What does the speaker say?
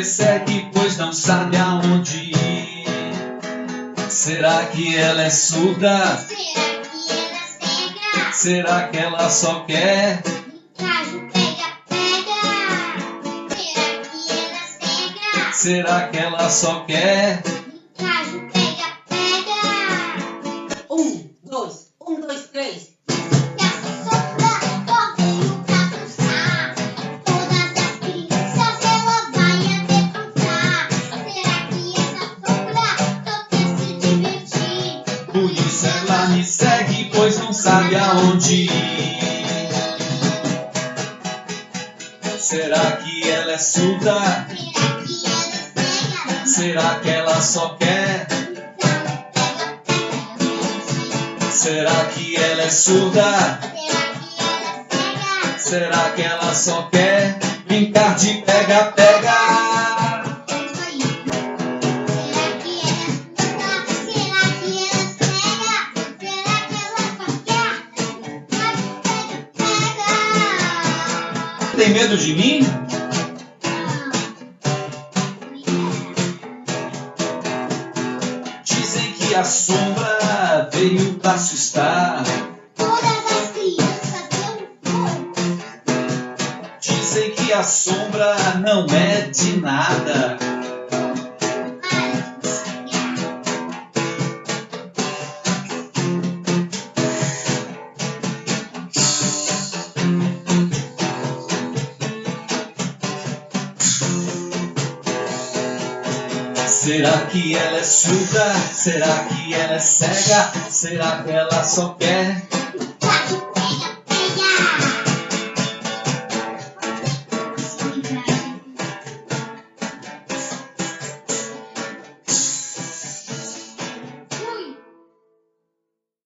persegue, pois não sabe aonde ir. Será que ela é surda? Será que ela é cega? Será que ela só quer? Caso pega, pega. Será que ela é cega? Será que ela só quer? Ela me segue, pois não sabe aonde ir. Será que ela é surda? Será que ela só quer? Será que ela é surda? Será que ela só quer brincar de pega-pega? Tem medo de mim? Dizem que a sombra veio pra assustar. Todas as crianças eu vou. Dizem que a sombra não é de nada. Será que ela é surda? Será que ela é cega? Será que ela só quer